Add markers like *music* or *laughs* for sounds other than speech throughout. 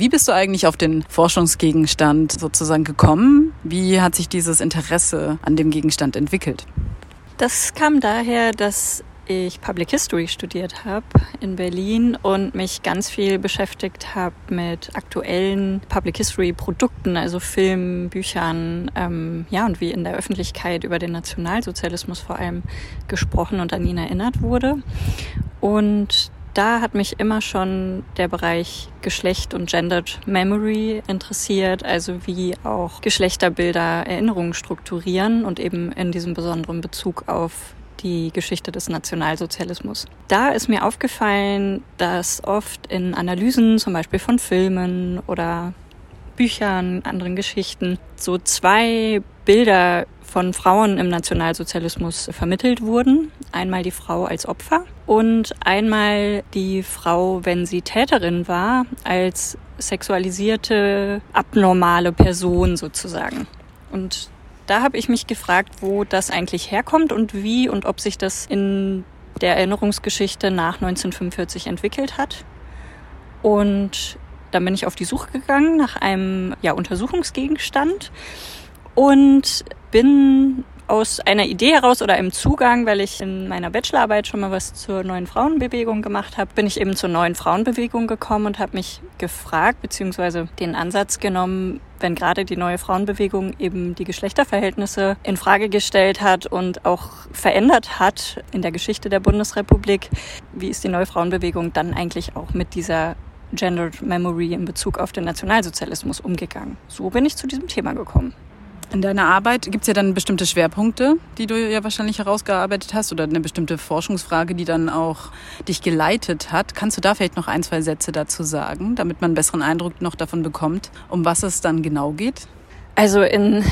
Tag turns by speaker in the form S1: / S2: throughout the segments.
S1: Wie bist du eigentlich auf den Forschungsgegenstand sozusagen gekommen? Wie hat sich dieses Interesse an dem Gegenstand entwickelt?
S2: Das kam daher, dass ich Public History studiert habe in Berlin und mich ganz viel beschäftigt habe mit aktuellen Public History Produkten, also Filmen, Büchern, ähm, ja, und wie in der Öffentlichkeit über den Nationalsozialismus vor allem gesprochen und an ihn erinnert wurde. Und da hat mich immer schon der Bereich Geschlecht und Gendered Memory interessiert, also wie auch Geschlechterbilder Erinnerungen strukturieren und eben in diesem besonderen Bezug auf die Geschichte des Nationalsozialismus. Da ist mir aufgefallen, dass oft in Analysen, zum Beispiel von Filmen oder Büchern, anderen Geschichten, so zwei Bilder von Frauen im Nationalsozialismus vermittelt wurden. Einmal die Frau als Opfer und einmal die Frau, wenn sie Täterin war, als sexualisierte, abnormale Person sozusagen. Und da habe ich mich gefragt, wo das eigentlich herkommt und wie und ob sich das in der Erinnerungsgeschichte nach 1945 entwickelt hat. Und dann bin ich auf die Suche gegangen nach einem ja, Untersuchungsgegenstand und bin aus einer Idee heraus oder einem Zugang, weil ich in meiner Bachelorarbeit schon mal was zur neuen Frauenbewegung gemacht habe, bin ich eben zur neuen Frauenbewegung gekommen und habe mich gefragt, beziehungsweise den Ansatz genommen, wenn gerade die neue Frauenbewegung eben die Geschlechterverhältnisse in Frage gestellt hat und auch verändert hat in der Geschichte der Bundesrepublik, wie ist die neue Frauenbewegung dann eigentlich auch mit dieser Gendered Memory in Bezug auf den Nationalsozialismus umgegangen? So bin ich zu diesem Thema gekommen.
S1: In deiner Arbeit gibt es ja dann bestimmte Schwerpunkte, die du ja wahrscheinlich herausgearbeitet hast oder eine bestimmte Forschungsfrage, die dann auch dich geleitet hat. Kannst du da vielleicht noch ein, zwei Sätze dazu sagen, damit man einen besseren Eindruck noch davon bekommt, um was es dann genau geht?
S2: Also in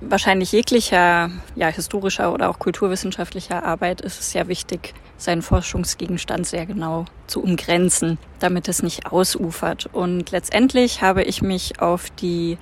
S2: wahrscheinlich jeglicher ja, historischer oder auch kulturwissenschaftlicher Arbeit ist es ja wichtig, seinen Forschungsgegenstand sehr genau zu umgrenzen, damit es nicht ausufert. Und letztendlich habe ich mich auf die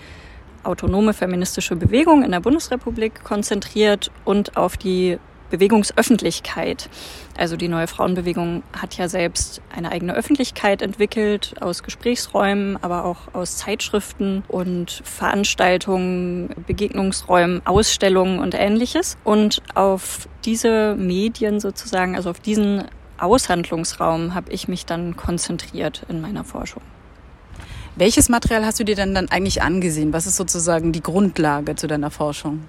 S2: autonome feministische Bewegung in der Bundesrepublik konzentriert und auf die Bewegungsöffentlichkeit. Also die neue Frauenbewegung hat ja selbst eine eigene Öffentlichkeit entwickelt, aus Gesprächsräumen, aber auch aus Zeitschriften und Veranstaltungen, Begegnungsräumen, Ausstellungen und ähnliches. Und auf diese Medien sozusagen, also auf diesen Aushandlungsraum habe ich mich dann konzentriert in meiner Forschung.
S1: Welches Material hast du dir denn dann eigentlich angesehen? Was ist sozusagen die Grundlage zu deiner Forschung?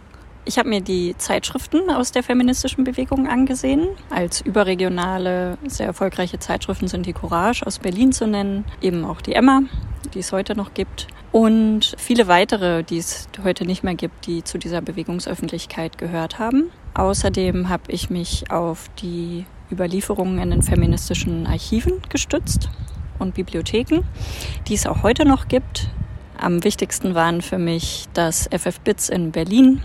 S2: Ich habe mir die Zeitschriften aus der feministischen Bewegung angesehen. Als überregionale, sehr erfolgreiche Zeitschriften sind die Courage aus Berlin zu nennen, eben auch die Emma, die es heute noch gibt, und viele weitere, die es heute nicht mehr gibt, die zu dieser Bewegungsöffentlichkeit gehört haben. Außerdem habe ich mich auf die Überlieferungen in den feministischen Archiven gestützt und Bibliotheken, die es auch heute noch gibt. Am wichtigsten waren für mich das FF Bits in Berlin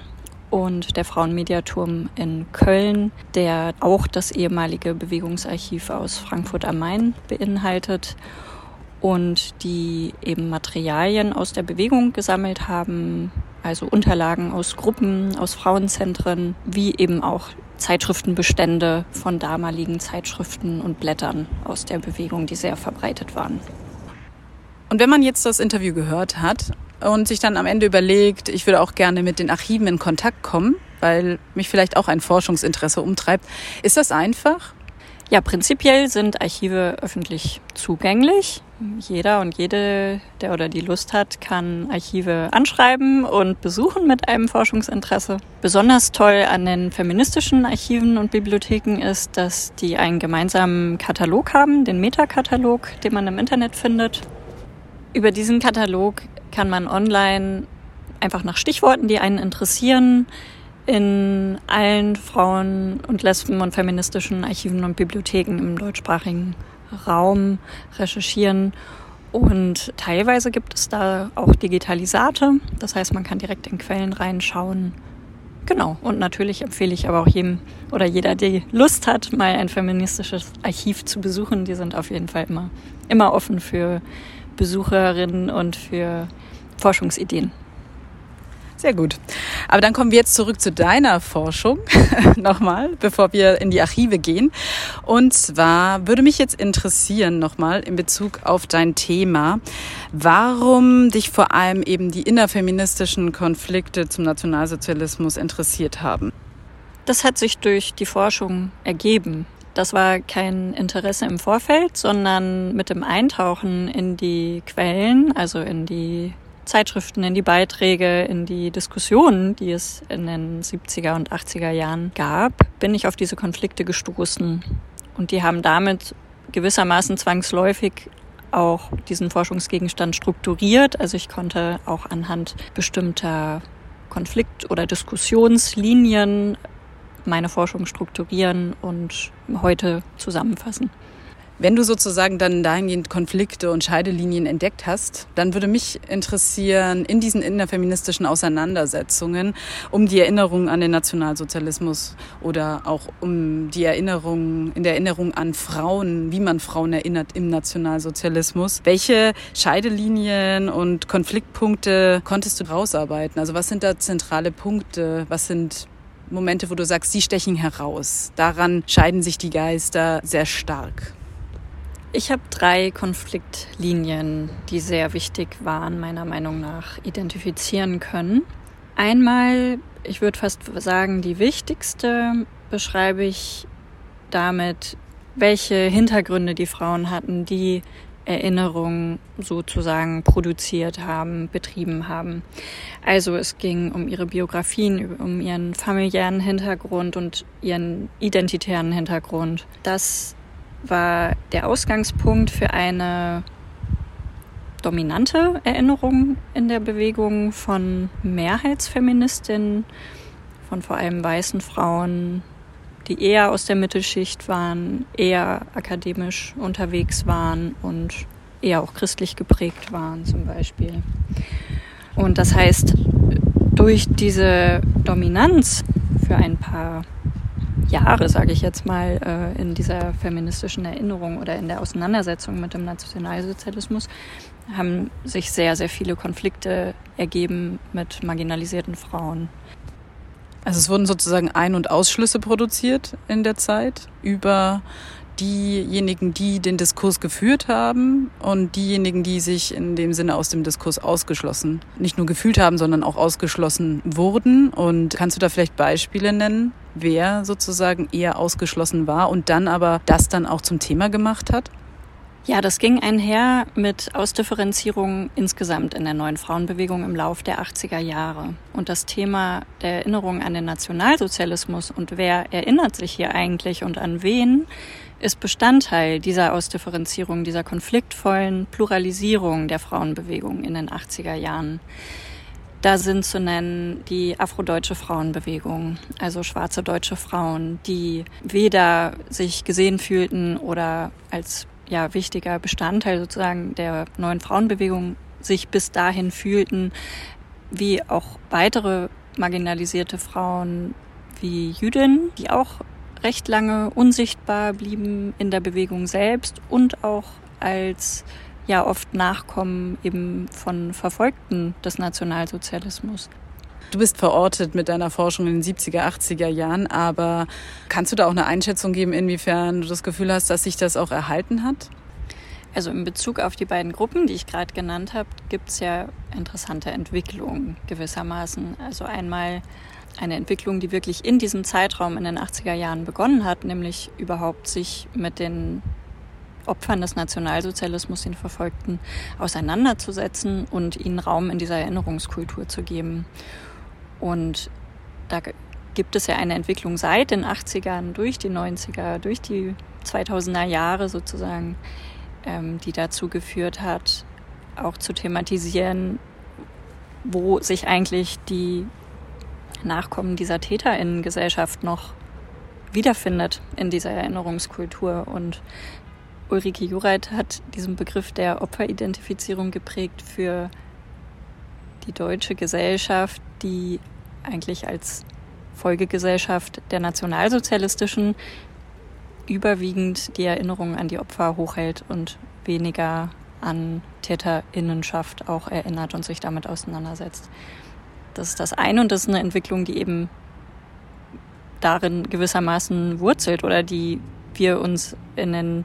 S2: und der Frauenmediaturm in Köln, der auch das ehemalige Bewegungsarchiv aus Frankfurt am Main beinhaltet und die eben Materialien aus der Bewegung gesammelt haben, also Unterlagen aus Gruppen, aus Frauenzentren, wie eben auch Zeitschriftenbestände von damaligen Zeitschriften und Blättern aus der Bewegung, die sehr verbreitet waren.
S1: Und wenn man jetzt das Interview gehört hat und sich dann am Ende überlegt, ich würde auch gerne mit den Archiven in Kontakt kommen, weil mich vielleicht auch ein Forschungsinteresse umtreibt, ist das einfach?
S2: Ja, prinzipiell sind Archive öffentlich zugänglich. Jeder und jede, der oder die Lust hat, kann Archive anschreiben und besuchen mit einem Forschungsinteresse. Besonders toll an den feministischen Archiven und Bibliotheken ist, dass die einen gemeinsamen Katalog haben, den Metakatalog, den man im Internet findet. Über diesen Katalog kann man online einfach nach Stichworten, die einen interessieren, in allen Frauen- und Lesben- und feministischen Archiven und Bibliotheken im deutschsprachigen Raum recherchieren. Und teilweise gibt es da auch Digitalisate. Das heißt, man kann direkt in Quellen reinschauen. Genau. Und natürlich empfehle ich aber auch jedem oder jeder, der Lust hat, mal ein feministisches Archiv zu besuchen. Die sind auf jeden Fall immer, immer offen für Besucherinnen und für Forschungsideen.
S1: Sehr gut. Aber dann kommen wir jetzt zurück zu deiner Forschung *laughs* nochmal, bevor wir in die Archive gehen. Und zwar würde mich jetzt interessieren nochmal in Bezug auf dein Thema, warum dich vor allem eben die innerfeministischen Konflikte zum Nationalsozialismus interessiert haben.
S2: Das hat sich durch die Forschung ergeben. Das war kein Interesse im Vorfeld, sondern mit dem Eintauchen in die Quellen, also in die Zeitschriften, in die Beiträge, in die Diskussionen, die es in den 70er und 80er Jahren gab, bin ich auf diese Konflikte gestoßen. Und die haben damit gewissermaßen zwangsläufig auch diesen Forschungsgegenstand strukturiert. Also ich konnte auch anhand bestimmter Konflikt- oder Diskussionslinien meine Forschung strukturieren und heute zusammenfassen.
S1: Wenn du sozusagen dann dahingehend Konflikte und Scheidelinien entdeckt hast, dann würde mich interessieren, in diesen innerfeministischen Auseinandersetzungen um die Erinnerung an den Nationalsozialismus oder auch um die Erinnerung, in der Erinnerung an Frauen, wie man Frauen erinnert im Nationalsozialismus. Welche Scheidelinien und Konfliktpunkte konntest du rausarbeiten? Also was sind da zentrale Punkte? Was sind Momente, wo du sagst, sie stechen heraus? Daran scheiden sich die Geister sehr stark.
S2: Ich habe drei Konfliktlinien, die sehr wichtig waren, meiner Meinung nach, identifizieren können. Einmal, ich würde fast sagen, die wichtigste beschreibe ich damit, welche Hintergründe die Frauen hatten, die Erinnerungen sozusagen produziert haben, betrieben haben. Also es ging um ihre Biografien, um ihren familiären Hintergrund und ihren identitären Hintergrund. Das war der Ausgangspunkt für eine dominante Erinnerung in der Bewegung von Mehrheitsfeministinnen, von vor allem weißen Frauen, die eher aus der Mittelschicht waren, eher akademisch unterwegs waren und eher auch christlich geprägt waren zum Beispiel. Und das heißt, durch diese Dominanz für ein paar Jahre, sage ich jetzt mal, äh, in dieser feministischen Erinnerung oder in der Auseinandersetzung mit dem Nationalsozialismus haben sich sehr, sehr viele Konflikte ergeben mit marginalisierten Frauen.
S1: Also es wurden sozusagen Ein- und Ausschlüsse produziert in der Zeit über diejenigen, die den Diskurs geführt haben und diejenigen, die sich in dem Sinne aus dem Diskurs ausgeschlossen, nicht nur gefühlt haben, sondern auch ausgeschlossen wurden. Und kannst du da vielleicht Beispiele nennen, wer sozusagen eher ausgeschlossen war und dann aber das dann auch zum Thema gemacht hat?
S2: Ja, das ging einher mit Ausdifferenzierung insgesamt in der neuen Frauenbewegung im Lauf der 80er Jahre. Und das Thema der Erinnerung an den Nationalsozialismus und wer erinnert sich hier eigentlich und an wen, ist Bestandteil dieser Ausdifferenzierung, dieser konfliktvollen Pluralisierung der Frauenbewegung in den 80er Jahren. Da sind zu nennen die afrodeutsche Frauenbewegung, also schwarze deutsche Frauen, die weder sich gesehen fühlten oder als ja, wichtiger Bestandteil sozusagen der neuen Frauenbewegung sich bis dahin fühlten, wie auch weitere marginalisierte Frauen wie Jüdinnen, die auch recht lange unsichtbar blieben in der Bewegung selbst und auch als ja oft Nachkommen eben von Verfolgten des Nationalsozialismus.
S1: Du bist verortet mit deiner Forschung in den 70er, 80er Jahren, aber kannst du da auch eine Einschätzung geben, inwiefern du das Gefühl hast, dass sich das auch erhalten hat?
S2: Also in Bezug auf die beiden Gruppen, die ich gerade genannt habe, gibt es ja interessante Entwicklungen gewissermaßen. Also einmal eine Entwicklung, die wirklich in diesem Zeitraum in den 80er Jahren begonnen hat, nämlich überhaupt sich mit den Opfern des Nationalsozialismus, den Verfolgten, auseinanderzusetzen und ihnen Raum in dieser Erinnerungskultur zu geben. Und da gibt es ja eine Entwicklung seit den 80ern, durch die 90er, durch die 2000er Jahre sozusagen, ähm, die dazu geführt hat, auch zu thematisieren, wo sich eigentlich die Nachkommen dieser TäterInnen-Gesellschaft noch wiederfindet in dieser Erinnerungskultur. Und Ulrike Jureit hat diesen Begriff der Opferidentifizierung geprägt für die deutsche Gesellschaft, die eigentlich als Folgegesellschaft der nationalsozialistischen überwiegend die Erinnerung an die Opfer hochhält und weniger an Täterinnenschaft auch erinnert und sich damit auseinandersetzt. Das ist das eine und das ist eine Entwicklung, die eben darin gewissermaßen wurzelt oder die wir uns in den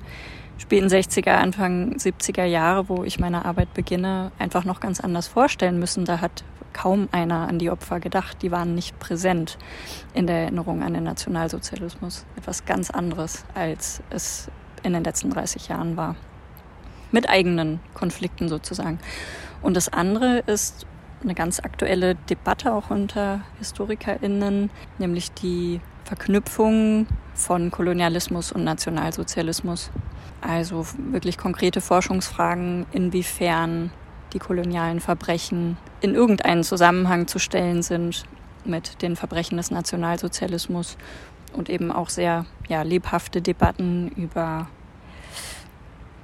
S2: späten 60er, Anfang 70er Jahre, wo ich meine Arbeit beginne, einfach noch ganz anders vorstellen müssen. Da hat kaum einer an die Opfer gedacht. Die waren nicht präsent in der Erinnerung an den Nationalsozialismus. Etwas ganz anderes, als es in den letzten 30 Jahren war. Mit eigenen Konflikten sozusagen. Und das andere ist eine ganz aktuelle Debatte auch unter HistorikerInnen, nämlich die Verknüpfung von Kolonialismus und Nationalsozialismus. Also wirklich konkrete Forschungsfragen, inwiefern die kolonialen Verbrechen in irgendeinen Zusammenhang zu stellen sind mit den Verbrechen des Nationalsozialismus und eben auch sehr ja, lebhafte Debatten über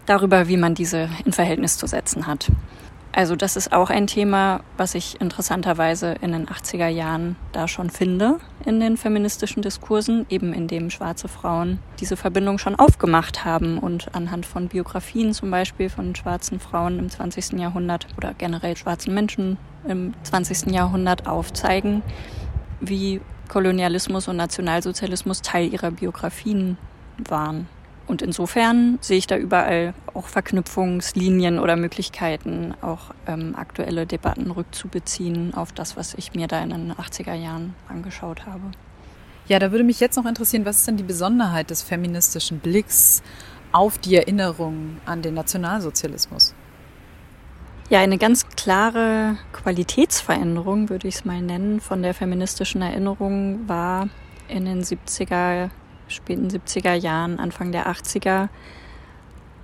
S2: darüber, wie man diese in Verhältnis zu setzen hat. Also das ist auch ein Thema, was ich interessanterweise in den 80er Jahren da schon finde in den feministischen Diskursen, eben in dem schwarze Frauen diese Verbindung schon aufgemacht haben und anhand von Biografien zum Beispiel von schwarzen Frauen im 20. Jahrhundert oder generell schwarzen Menschen im 20. Jahrhundert aufzeigen, wie Kolonialismus und Nationalsozialismus Teil ihrer Biografien waren. Und insofern sehe ich da überall auch Verknüpfungslinien oder Möglichkeiten, auch ähm, aktuelle Debatten rückzubeziehen auf das, was ich mir da in den 80er Jahren angeschaut habe.
S1: Ja, da würde mich jetzt noch interessieren, was ist denn die Besonderheit des feministischen Blicks auf die Erinnerung an den Nationalsozialismus?
S2: Ja, eine ganz klare Qualitätsveränderung, würde ich es mal nennen, von der feministischen Erinnerung war in den 70er späten 70er Jahren, Anfang der 80er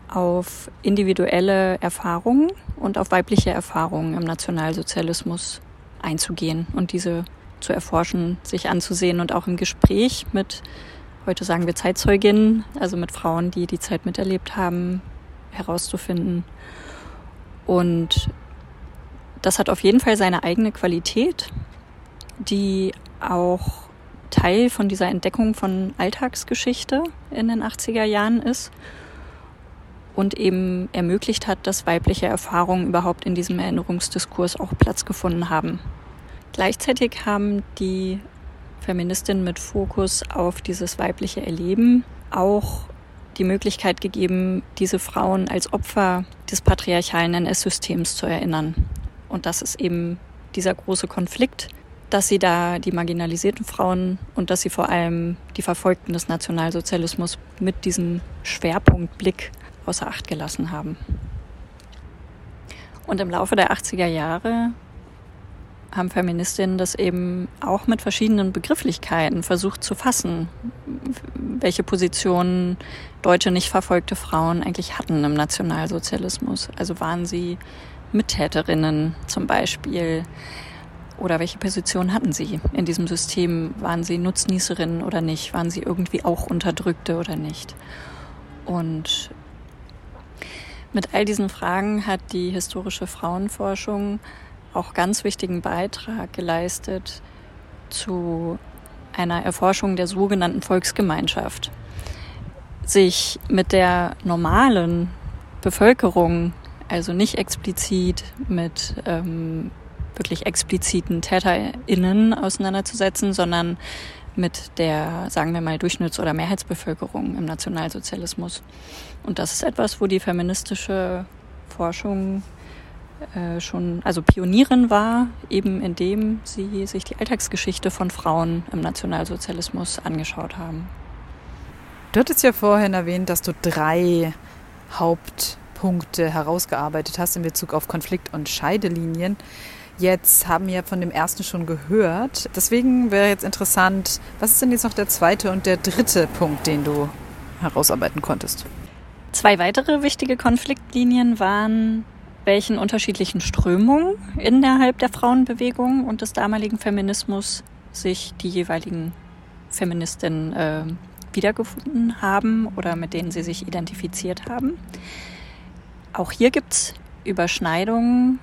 S2: auf individuelle Erfahrungen und auf weibliche Erfahrungen im Nationalsozialismus einzugehen und diese zu erforschen, sich anzusehen und auch im Gespräch mit, heute sagen wir Zeitzeuginnen, also mit Frauen, die die Zeit miterlebt haben, herauszufinden. Und das hat auf jeden Fall seine eigene Qualität, die auch Teil von dieser Entdeckung von Alltagsgeschichte in den 80er Jahren ist und eben ermöglicht hat, dass weibliche Erfahrungen überhaupt in diesem Erinnerungsdiskurs auch Platz gefunden haben. Gleichzeitig haben die Feministinnen mit Fokus auf dieses weibliche Erleben auch die Möglichkeit gegeben, diese Frauen als Opfer des patriarchalen NS-Systems zu erinnern. Und das ist eben dieser große Konflikt, dass sie da die marginalisierten Frauen und dass sie vor allem die Verfolgten des Nationalsozialismus mit diesem Schwerpunktblick außer Acht gelassen haben. Und im Laufe der 80er Jahre haben Feministinnen das eben auch mit verschiedenen Begrifflichkeiten versucht zu fassen, welche Positionen deutsche nicht verfolgte Frauen eigentlich hatten im Nationalsozialismus. Also waren sie Mittäterinnen zum Beispiel, oder welche Position hatten Sie in diesem System? Waren Sie Nutznießerinnen oder nicht? Waren Sie irgendwie auch Unterdrückte oder nicht? Und mit all diesen Fragen hat die historische Frauenforschung auch ganz wichtigen Beitrag geleistet zu einer Erforschung der sogenannten Volksgemeinschaft. Sich mit der normalen Bevölkerung, also nicht explizit mit ähm, wirklich expliziten TäterInnen auseinanderzusetzen, sondern mit der, sagen wir mal, Durchschnitts- oder Mehrheitsbevölkerung im Nationalsozialismus. Und das ist etwas, wo die feministische Forschung äh, schon, also Pionierin war, eben indem sie sich die Alltagsgeschichte von Frauen im Nationalsozialismus angeschaut haben.
S1: Du hattest ja vorhin erwähnt, dass du drei Hauptpunkte herausgearbeitet hast in Bezug auf Konflikt- und Scheidelinien jetzt haben wir von dem ersten schon gehört. Deswegen wäre jetzt interessant, was ist denn jetzt noch der zweite und der dritte Punkt, den du herausarbeiten konntest?
S2: Zwei weitere wichtige Konfliktlinien waren, welchen unterschiedlichen Strömungen innerhalb der Frauenbewegung und des damaligen Feminismus sich die jeweiligen Feministinnen äh, wiedergefunden haben oder mit denen sie sich identifiziert haben. Auch hier gibt es Überschneidungen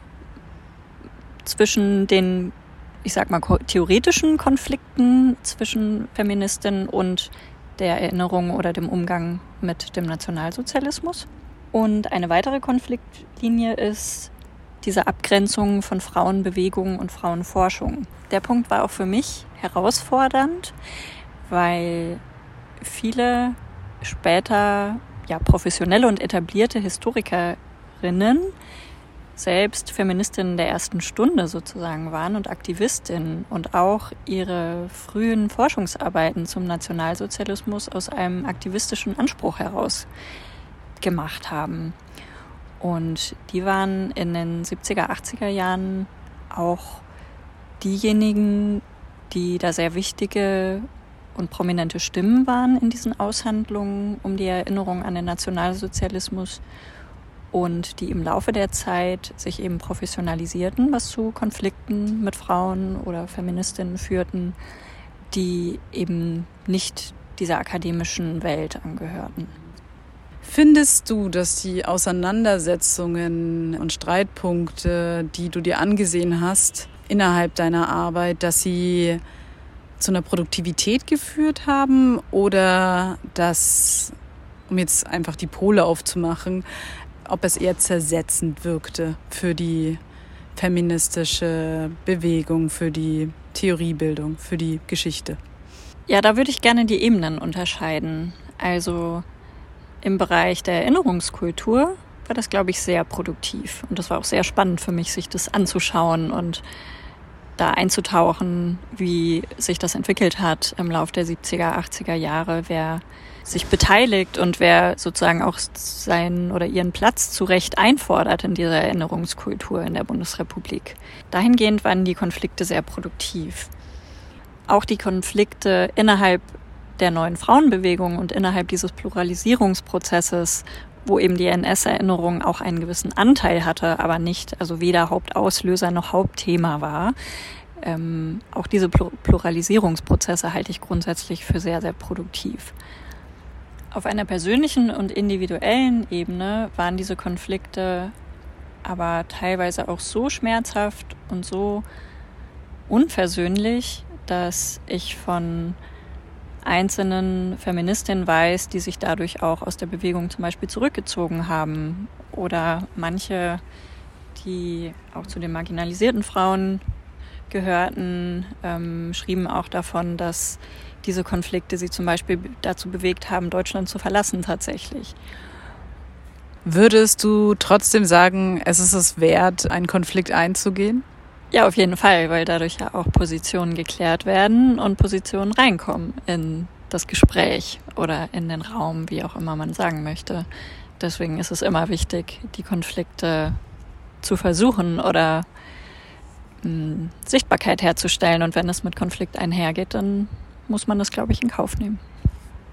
S2: zwischen den, ich sag mal, theoretischen Konflikten zwischen Feministinnen und der Erinnerung oder dem Umgang mit dem Nationalsozialismus. Und eine weitere Konfliktlinie ist diese Abgrenzung von Frauenbewegungen und Frauenforschung. Der Punkt war auch für mich herausfordernd, weil viele später ja, professionelle und etablierte Historikerinnen selbst Feministinnen der ersten Stunde sozusagen waren und Aktivistinnen und auch ihre frühen Forschungsarbeiten zum Nationalsozialismus aus einem aktivistischen Anspruch heraus gemacht haben. Und die waren in den 70er, 80er Jahren auch diejenigen, die da sehr wichtige und prominente Stimmen waren in diesen Aushandlungen um die Erinnerung an den Nationalsozialismus und die im Laufe der Zeit sich eben professionalisierten, was zu Konflikten mit Frauen oder Feministinnen führten, die eben nicht dieser akademischen Welt angehörten.
S1: Findest du, dass die Auseinandersetzungen und Streitpunkte, die du dir angesehen hast innerhalb deiner Arbeit, dass sie zu einer Produktivität geführt haben oder dass, um jetzt einfach die Pole aufzumachen, ob es eher zersetzend wirkte für die feministische Bewegung, für die Theoriebildung, für die Geschichte?
S2: Ja, da würde ich gerne die Ebenen unterscheiden. Also im Bereich der Erinnerungskultur war das, glaube ich, sehr produktiv. Und das war auch sehr spannend für mich, sich das anzuschauen und da einzutauchen, wie sich das entwickelt hat im Laufe der 70er, 80er Jahre, wer sich beteiligt und wer sozusagen auch seinen oder ihren Platz zu Recht einfordert in dieser Erinnerungskultur in der Bundesrepublik. Dahingehend waren die Konflikte sehr produktiv. Auch die Konflikte innerhalb der neuen Frauenbewegung und innerhalb dieses Pluralisierungsprozesses, wo eben die NS-Erinnerung auch einen gewissen Anteil hatte, aber nicht, also weder Hauptauslöser noch Hauptthema war. Ähm, auch diese Pluralisierungsprozesse halte ich grundsätzlich für sehr, sehr produktiv. Auf einer persönlichen und individuellen Ebene waren diese Konflikte aber teilweise auch so schmerzhaft und so unversöhnlich, dass ich von einzelnen Feministinnen weiß, die sich dadurch auch aus der Bewegung zum Beispiel zurückgezogen haben. Oder manche, die auch zu den marginalisierten Frauen gehörten, ähm, schrieben auch davon, dass diese Konflikte sie zum Beispiel dazu bewegt haben, Deutschland zu verlassen tatsächlich.
S1: Würdest du trotzdem sagen, es ist es wert, einen Konflikt einzugehen?
S2: Ja, auf jeden Fall, weil dadurch ja auch Positionen geklärt werden und Positionen reinkommen in das Gespräch oder in den Raum, wie auch immer man sagen möchte. Deswegen ist es immer wichtig, die Konflikte zu versuchen oder mh, Sichtbarkeit herzustellen. Und wenn es mit Konflikt einhergeht, dann muss man das, glaube ich, in Kauf nehmen.